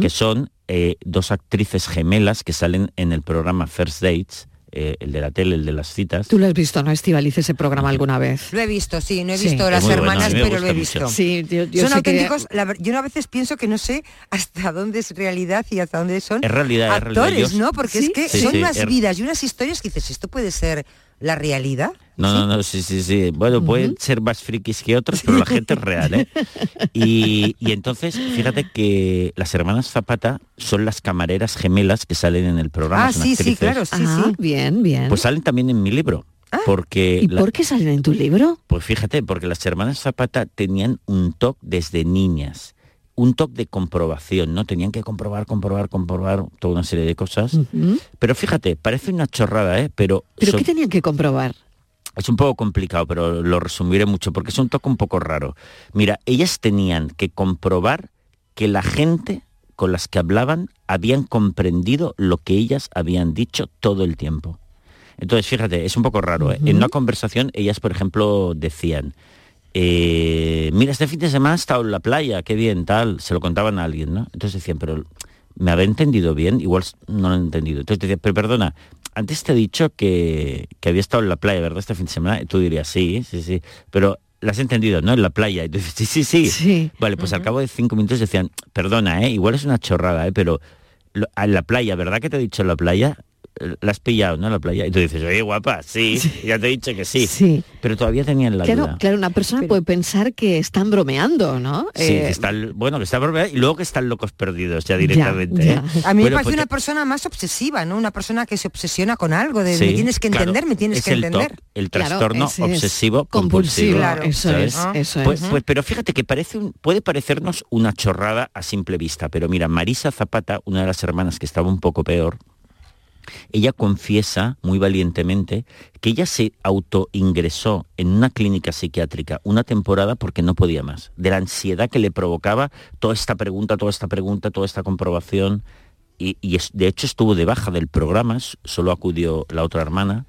que son eh, dos actrices gemelas que salen en el programa First Dates, eh, el de la tele, el de las citas. Tú lo has visto, ¿no, Estivaliz, ese programa alguna vez? Lo he visto, sí, no he visto las bueno, hermanas, pero lo he visto. mucho. Sí, yo- yo son sé que- auténticos, la yo a veces pienso que no sé hasta dónde es realidad y hasta dónde son Es realidad, es actores, realidad. ¿no? Porque Sí, es que sí, son sí, unas er- vidas y unas historias que dices, ¿esto puede ser la realidad? No, no, no, sí, sí, sí. Bueno, pueden ser más frikis que otros, *laughs* pero la gente es real, ¿eh? *laughs* Y, y entonces, fíjate que las hermanas Zapata son las camareras gemelas que salen en el programa. Ah, son sí, sí, actrices. claro, sí, Ah, sí. bien, bien. Pues salen también en mi libro. Porque ¿Y la- por qué salen en tu libro? Pues fíjate, porque las hermanas Zapata tenían un TOC desde niñas, un TOC de comprobación, ¿no? Tenían que comprobar, comprobar, comprobar toda una serie de cosas. Pero fíjate, parece una chorrada, ¿eh? Pero, ¿Pero so- qué tenían que comprobar? es un poco complicado, pero lo resumiré mucho porque es un toque un poco raro. Mira, ellas tenían que comprobar que la gente con las que hablaban habían comprendido lo que ellas habían dicho todo el tiempo. Entonces, fíjate, es un poco raro. ¿eh? En una conversación, ellas, por ejemplo, decían, eh, mira, este fin de semana he estado en la playa, qué bien, tal, se lo contaban a alguien, ¿no? Entonces decían, pero ¿me había entendido bien? Igual no lo he entendido. Entonces decían, pero perdona, antes te he dicho que, que había estado en la playa, ¿verdad? Este fin de semana, y tú dirías, sí, sí, sí, pero la has entendido, ¿no? En la playa. Y tú dices, sí, sí, sí. Vale, pues al cabo de cinco minutos decían, perdona, ¿eh? Igual es una chorrada, ¿eh? Pero lo- en la playa, ¿verdad que te he dicho en la playa? La has pillado, ¿no? En la playa. Y tú dices, oye, guapa, *laughs* sí, ya te he dicho que sí. Sí. Pero todavía tenían la Claro, duda. claro, una persona puede pensar que están bromeando, ¿no? Sí, Eh, que están, bueno, que está bromeando y luego que están locos perdidos ya directamente. ya. ¿eh? A mí me parece pues una persona más obsesiva, ¿no? Una persona que se obsesiona con algo, de Sí, me tienes que claro, entender, me tienes es que el entender. El trastorno obsesivo compulsivo, compulsivo. claro, eso ¿sabes? es, eso Pues- es. pues- pero fíjate que parece un- puede parecernos una chorrada a simple vista, pero mira, Marisa Zapata, una de las hermanas que estaba un poco peor, ella confiesa muy valientemente que ella se autoingresó en una clínica psiquiátrica una temporada porque no podía más, de la ansiedad que le provocaba toda esta pregunta, toda esta pregunta, toda esta comprobación. Y, de hecho estuvo de baja del programa, solo acudió la otra hermana.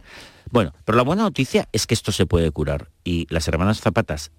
Bueno, pero la buena noticia es que esto se puede curar. Y las hermanas Zapatas,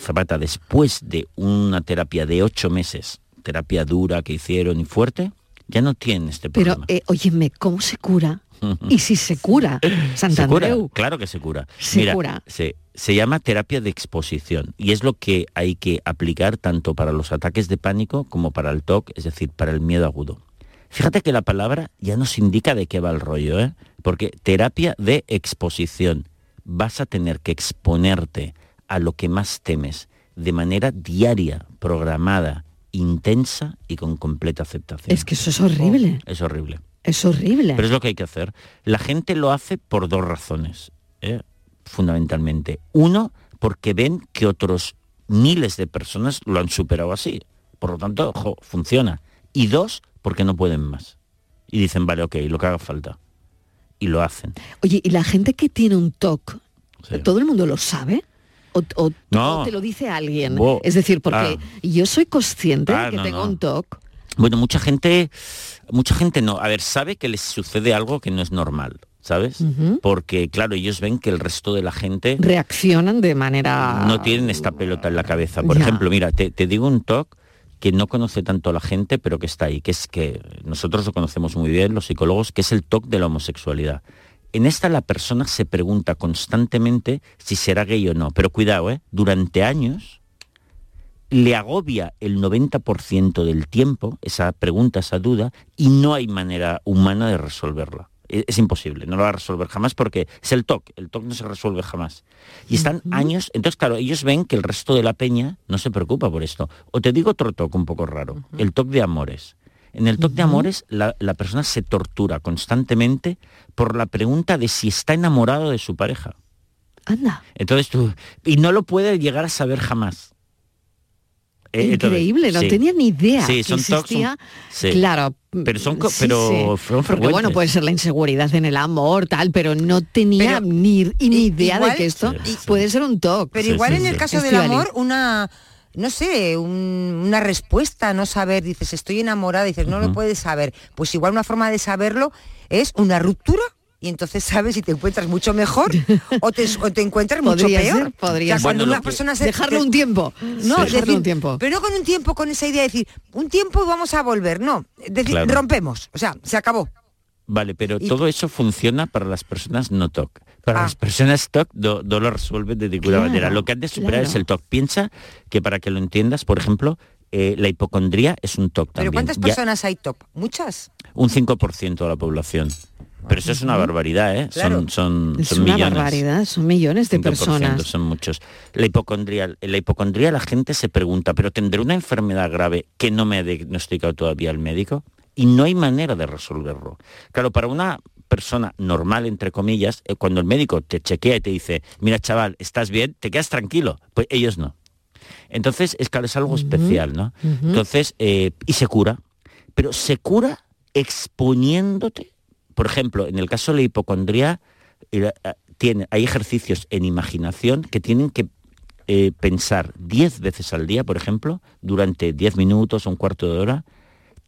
Zapata, después de una terapia de ocho meses, terapia dura que hicieron y fuerte, ya no tienen este pero, problema. eh, óyeme, ¿cómo se cura? *laughs* Y si se cura, Santandreu. claro que se cura. Se Mira, cura. Se, se llama terapia de exposición y es lo que hay que aplicar tanto para los ataques de pánico como para el TOC, es decir, para el miedo agudo. Fíjate que la palabra ya nos indica de qué va el rollo, ¿eh? porque terapia de exposición. Vas a tener que exponerte a lo que más temes de manera diaria, programada, intensa y con completa aceptación. Es que eso es horrible. Es horrible. Es horrible. Pero es lo que hay que hacer. La gente lo hace por dos razones, ¿eh? fundamentalmente. Uno, porque ven que otros miles de personas lo han superado así. por lo tanto, ojo, funciona. Y dos, porque no pueden más. Y dicen, vale, ok, lo que haga falta. Y lo hacen. Oye, ¿y la gente que tiene un TOC, todo el mundo lo sabe? ¿O, o- No. te lo dice alguien? Bo- es decir, porque Ah. yo soy consciente Ah, de que no, tengo no. un TOC. Bueno, mucha gente, mucha gente no. A ver, sabe que les sucede algo que no es normal, ¿sabes? Porque, claro, ellos ven que el resto de la gente Reaccionan de manera... no tienen esta pelota en la cabeza. Por Ya. ejemplo, mira, te, te digo un talk que no conoce tanto la gente, pero que está ahí, que es que nosotros lo conocemos muy bien, los psicólogos, que es el TOC de la homosexualidad. En esta la persona se pregunta constantemente si será gay o no, pero cuidado, ¿eh? durante años le agobia el 90% del tiempo esa pregunta, esa duda, y no hay manera humana de resolverla. E- Es imposible, no lo va a resolver jamás porque es el TOC, el TOC no se resuelve jamás. Y están años, entonces claro, ellos ven que el resto de la peña no se preocupa por esto. O te digo otro TOC un poco raro, el TOC de amores. En el TOC de amores la, la persona se tortura constantemente por la pregunta de si está enamorado de su pareja. Anda. Entonces tú, y no lo puede llegar a saber jamás. Eh, entonces, Increíble, no sí. tenía ni idea Sí, que son existía. sí. Claro. Pero son sí, pero sí. fueron Porque bueno, puede ser la inseguridad en el amor, tal, pero no tenía Pero ni, ni idea igual- de que esto Sí, sí. puede ser un TOC. Pero igual en el caso del amor, una, no sé, un- una respuesta, no saber, dices, estoy enamorada, dices, no lo puedes saber. Pues igual una forma de saberlo es una ruptura y entonces sabes si te encuentras mucho mejor o te, o te encuentras mucho Podría peor. ser, podría O sea, ser. cuando Bueno, una persona se... dejarlo un tiempo. No, Sí. Dejarlo decir, un tiempo. Pero no con un tiempo, con esa idea de decir, un tiempo y vamos a volver. No, es decir, Claro. rompemos. O sea, se acabó. Vale, pero Y- todo eso funciona para las personas no TOC. Para Ah. las personas TOC no, no lo resuelven de ninguna Claro, manera. Lo que han de superar claro. es el TOC. Piensa que para que lo entiendas, por ejemplo, eh, la hipocondría es un TOC Pero también. ¿cuántas Ya- personas hay top? ¿Muchas? un 5% de la población. Pero eso es una barbaridad, ¿eh? Claro. Son, son, Es son una millones. barbaridad, son millones de 5%, personas. Son muchos. La hipocondría, la hipocondría la gente se pregunta, ¿pero tendré una enfermedad grave que no me ha diagnosticado todavía el médico? Y no hay manera de resolverlo. Claro, para una persona normal, entre comillas, eh, cuando el médico te chequea y te dice, mira chaval, ¿estás bien? ¿Te quedas tranquilo? Pues ellos no. Entonces, es claro, es algo especial, ¿no? Entonces, eh, y se cura. Pero se cura exponiéndote. Por ejemplo, en el caso de la hipocondría, eh, eh, tiene, hay ejercicios en imaginación que tienen que eh, pensar 10 veces al día, por ejemplo, durante 10 minutos o un cuarto de hora,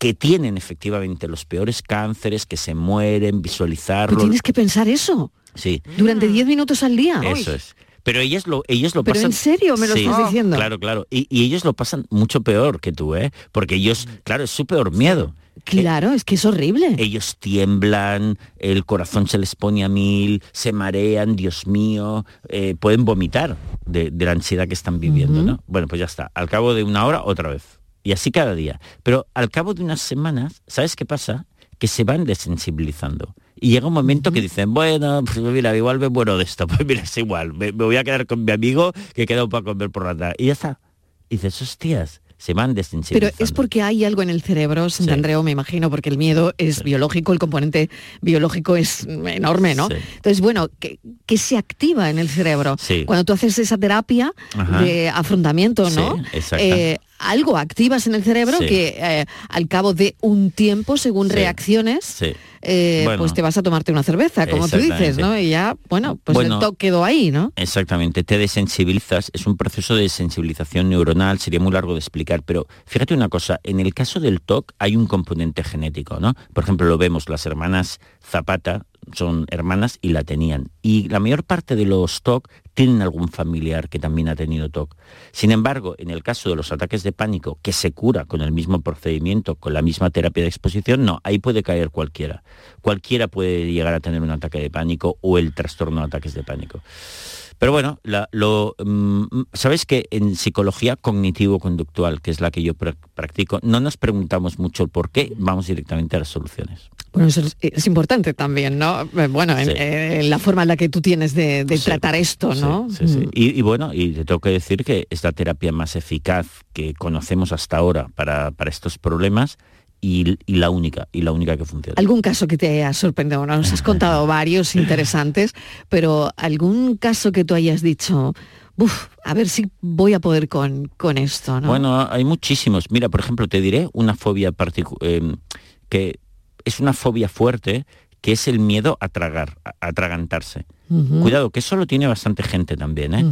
que tienen efectivamente los peores cánceres, que se mueren, visualizarlo. Pero tienes que pensar eso Sí, durante 10 minutos al día. eso es. Pero ellos lo, ellos lo Pero pasan. ¿en serio me lo Sí, estás diciendo? Claro, claro. Y, y ellos lo pasan mucho peor que tú, ¿eh? Porque ellos, claro, es su peor miedo. Claro, es que es horrible. Ellos tiemblan, el corazón se les pone a mil, se marean, Dios mío, eh, pueden vomitar de, de la ansiedad que están viviendo, ¿no? Bueno, pues ya está. Al cabo de una hora, otra vez. Y así cada día. Pero al cabo de unas semanas, ¿sabes qué pasa? Que se van desensibilizando. Y llega un momento que dicen, bueno, pues mira, igual me muero de esto. *laughs* Pues mira, es igual, me, me voy a quedar con mi amigo que he quedado para comer por la tarde. Y ya está. Y dices, hostias, se van Pero desensibilizando. es porque hay algo en el cerebro, Santandreo, me imagino, porque el miedo es biológico, el componente biológico es enorme, ¿no? Sí. Entonces, bueno, ¿qué, qué se activa en el cerebro? Sí. Cuando tú haces esa terapia Ajá. de afrontamiento, ¿no? Sí, exacto. Eh, algo activas en el cerebro Sí. que eh, al cabo de un tiempo, según Sí. reacciones, Sí. eh, Bueno. pues te vas a tomarte una cerveza, como tú dices. ¿no? Y ya, bueno, pues Bueno. el toque quedó ahí, ¿no? Exactamente, te desensibilizas, es un proceso de sensibilización neuronal, sería muy largo de explicar, pero fíjate una cosa, en el caso del TOC hay un componente genético, ¿no? Por ejemplo, lo vemos, las hermanas Zapata son hermanas y la tenían. Y la mayor parte de los TOC tienen algún familiar que también ha tenido TOC. Sin embargo, en el caso de los ataques de pánico, que se cura con el mismo procedimiento, con la misma terapia de exposición, no, ahí puede caer cualquiera. Cualquiera puede llegar a tener un ataque de pánico o el trastorno de ataques de pánico. Pero bueno, la- mm, sabes que en psicología cognitivo-conductual, que es la que yo pra- practico, no nos preguntamos mucho el por qué, vamos directamente a las soluciones. Bueno, eso es, es importante también, ¿no? Eh, Bueno, en, Sí. eh, la forma en la que tú tienes de, de tratar esto, ¿no? Sí, sí. Mm. Y, y bueno, y te tengo que decir que es la terapia más eficaz que conocemos hasta ahora para, para estos problemas y, y la única, y la única que funciona. ¿Algún caso que te haya sorprendido? Nos has contado *laughs* varios interesantes, pero algún caso que tú hayas dicho, Uf, a ver si voy a poder con, con esto, ¿no? Bueno, hay muchísimos. Mira, por ejemplo, te diré una fobia particular que es una fobia fuerte, que es el miedo a tragar, a atragantarse. Cuidado, que eso lo tiene bastante gente también, ¿eh?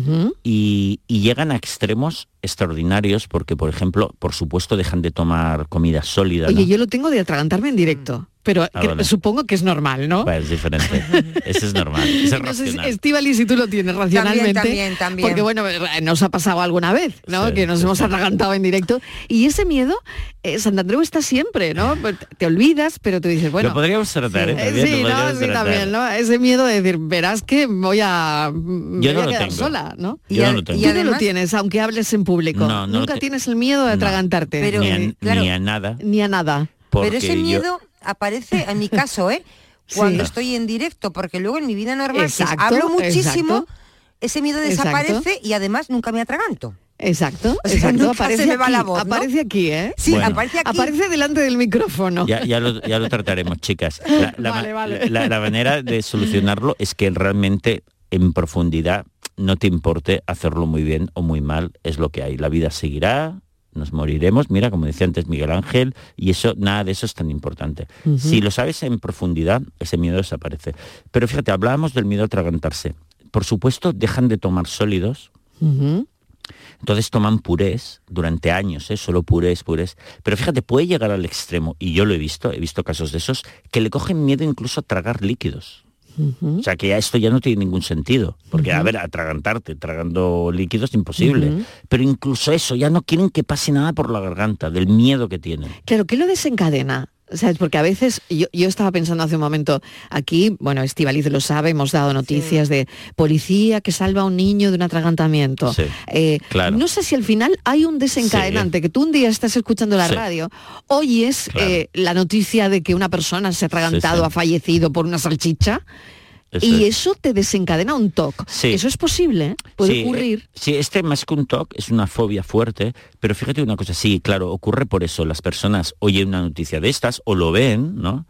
Y, y llegan a extremos extraordinarios porque, por ejemplo, por supuesto dejan de tomar comida sólida. Oye, ¿no? yo lo tengo de atragantarme en directo, pero Ah, supongo que es normal, ¿no? Pues es diferente. Ese es normal. ese es *laughs* No sé si, tú lo tienes racionalmente. también, también. Porque bueno, nos ha pasado alguna vez, ¿no? Sí, que nos sí, hemos sí. atragantado en directo. Y ese miedo, eh, Santandreu está siempre, ¿no? Pues Te olvidas, pero tú dices, bueno. lo podríamos tratar, ¿eh? eh, También sí, ¿no? Sí, tratar. también, ¿no? Ese miedo de decir, verás que voy a, me Yo voy no a lo quedar tengo. sola, ¿no? Yo no lo tengo. Tú no lo tienes, aunque hables en público. No, no lo Nunca te- tienes el miedo de No. atragantarte. Pero, ni, a, eh, claro. ni a nada. Ni a nada. Porque Pero ese yo- miedo aparece, en mi caso, ¿eh? *laughs* Cuando Sí. estoy en directo, porque luego en mi vida normal, que hablo muchísimo, exacto. ese miedo Exacto. desaparece y además nunca me atraganto. Exacto, O sea, exacto. Aparece se me va aquí, la voz, ¿no? aparece aquí, ¿eh? Sí, Bueno. aparece aquí. Aparece delante del micrófono. Ya, ya lo, ya lo trataremos, chicas. *laughs* La, la Vale, vale. la- la manera de solucionarlo es que realmente en profundidad no te importe hacerlo muy bien o muy mal, es lo que hay. La vida seguirá, nos moriremos, mira, como decía antes Miguel Ángel, y eso, nada de eso es tan importante. Si lo sabes en profundidad, ese miedo desaparece. Pero fíjate, hablábamos del miedo a atragantarse. Por supuesto, dejan de tomar sólidos, entonces toman purés durante años, ¿eh? solo purés, purés. Pero fíjate, puede llegar al extremo, y yo lo he visto, he visto casos de esos, que le cogen miedo incluso a tragar líquidos. O sea que ya esto ya no tiene ningún sentido. Porque, a ver, atragantarte tragando líquidos es imposible. Pero incluso eso, ya no quieren que pase nada por la garganta, del miedo que tienen. Claro, ¿qué lo desencadena? ¿Sabes? Porque a veces, yo, yo estaba pensando hace un momento, aquí, bueno, Estivaliz lo sabe, hemos dado noticias de policía que salva a un niño de un atragantamiento. Sí, Eh, claro. No sé si al final hay un desencadenante, que tú un día estás escuchando la radio, oyes Claro. eh, la noticia de que una persona se ha atragantado, ha fallecido por una salchicha, Eso y es. eso te desencadena un TOC. Sí. Eso es posible, ¿eh? puede Sí, ocurrir. eh, Sí, este más que un TOC es una fobia fuerte, pero fíjate una cosa, sí, claro, ocurre por eso. Las personas oyen una noticia de estas o lo ven, ¿no?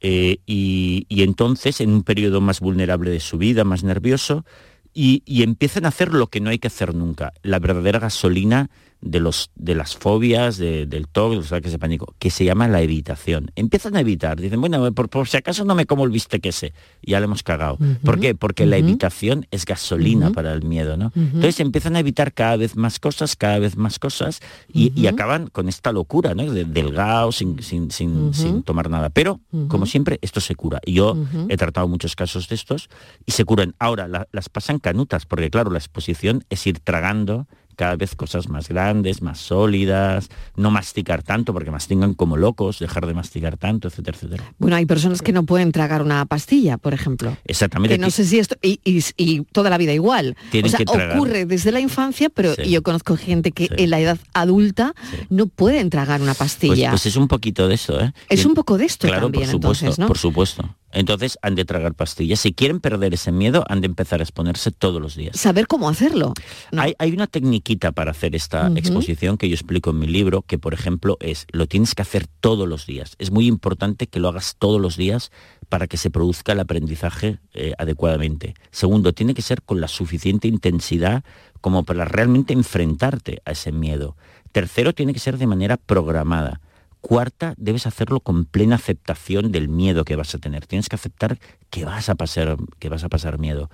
Eh, y, y entonces en un periodo más vulnerable de su vida, más nervioso, y, y empiezan a hacer lo que no hay que hacer nunca, la verdadera gasolina de, los, de las fobias, de- del TOC, de los ataques de pánico, que se llama la evitación. Empiezan a evitar, dicen, bueno, por, por si acaso no me como el bistec ese, ya le hemos cagado. ¿Por qué? Porque la evitación es gasolina para el miedo, ¿no? Entonces empiezan a evitar cada vez más cosas, cada vez más cosas, y, y acaban con esta locura, ¿no? De- delgado, sin, sin, sin, sin tomar nada. Pero, como siempre, esto se cura. Y yo he tratado muchos casos de estos y se curan. Ahora, la- las pasan canutas, porque claro, la exposición es ir tragando cada vez cosas más grandes, más sólidas, no masticar tanto, porque mastican como locos, dejar de masticar tanto, etcétera, etcétera. Bueno, hay personas que no pueden tragar una pastilla, por ejemplo. Exactamente. Que no sé si esto, y, y- y toda la vida igual. O sea, ocurre desde la infancia, pero Sí. yo conozco gente que en la edad adulta no pueden tragar una Pues, pastilla. pues es un poquito de eso, ¿eh? es un poco de esto Claro, también, por supuesto, entonces, ¿no? por supuesto. Entonces han de tragar pastillas. Si quieren perder ese miedo, han de empezar a exponerse todos los días. Saber cómo hacerlo. Hay, hay una tecniquita para hacer esta exposición que yo explico en mi libro, que por ejemplo es, lo tienes que hacer todos los días. Es muy importante que lo hagas todos los días para que se produzca el aprendizaje eh, adecuadamente. Segundo, tiene que ser con la suficiente intensidad como para realmente enfrentarte a ese miedo. Tercero, tiene que ser de manera programada. Cuarta, debes hacerlo con plena aceptación del miedo que vas a tener. Tienes que aceptar que vas a pasar, que vas a pasar miedo.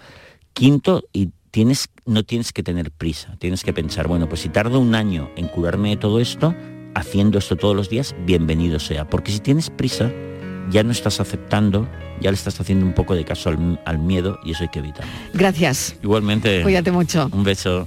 Quinto, y tienes, no tienes que tener prisa. Tienes que pensar, bueno, pues si tardo un año en curarme de todo esto, haciendo esto todos los días, bienvenido sea. Porque si tienes prisa, ya no estás aceptando, ya le estás haciendo un poco de caso al, al miedo y eso hay que evitar. Gracias. Igualmente. Cuídate mucho. Un beso.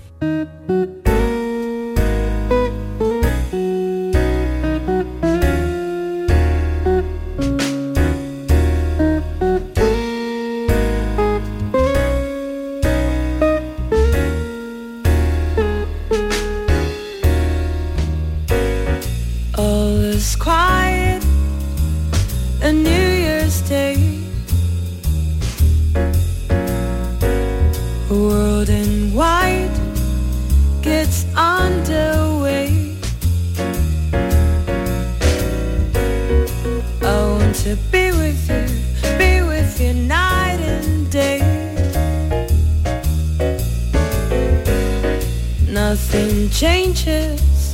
nothing changes.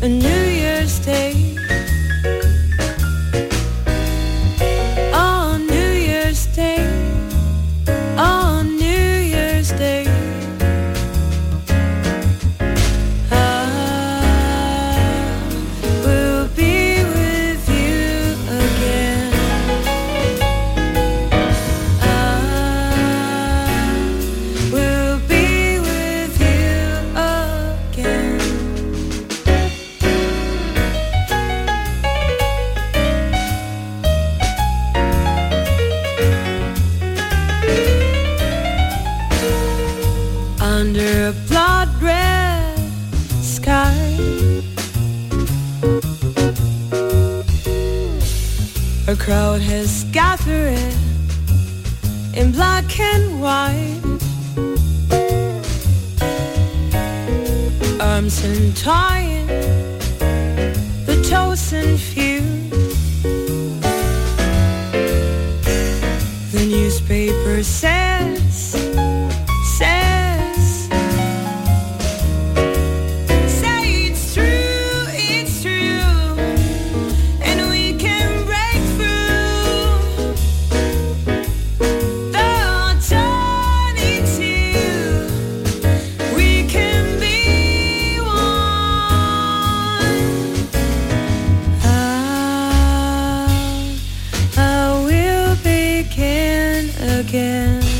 A new again.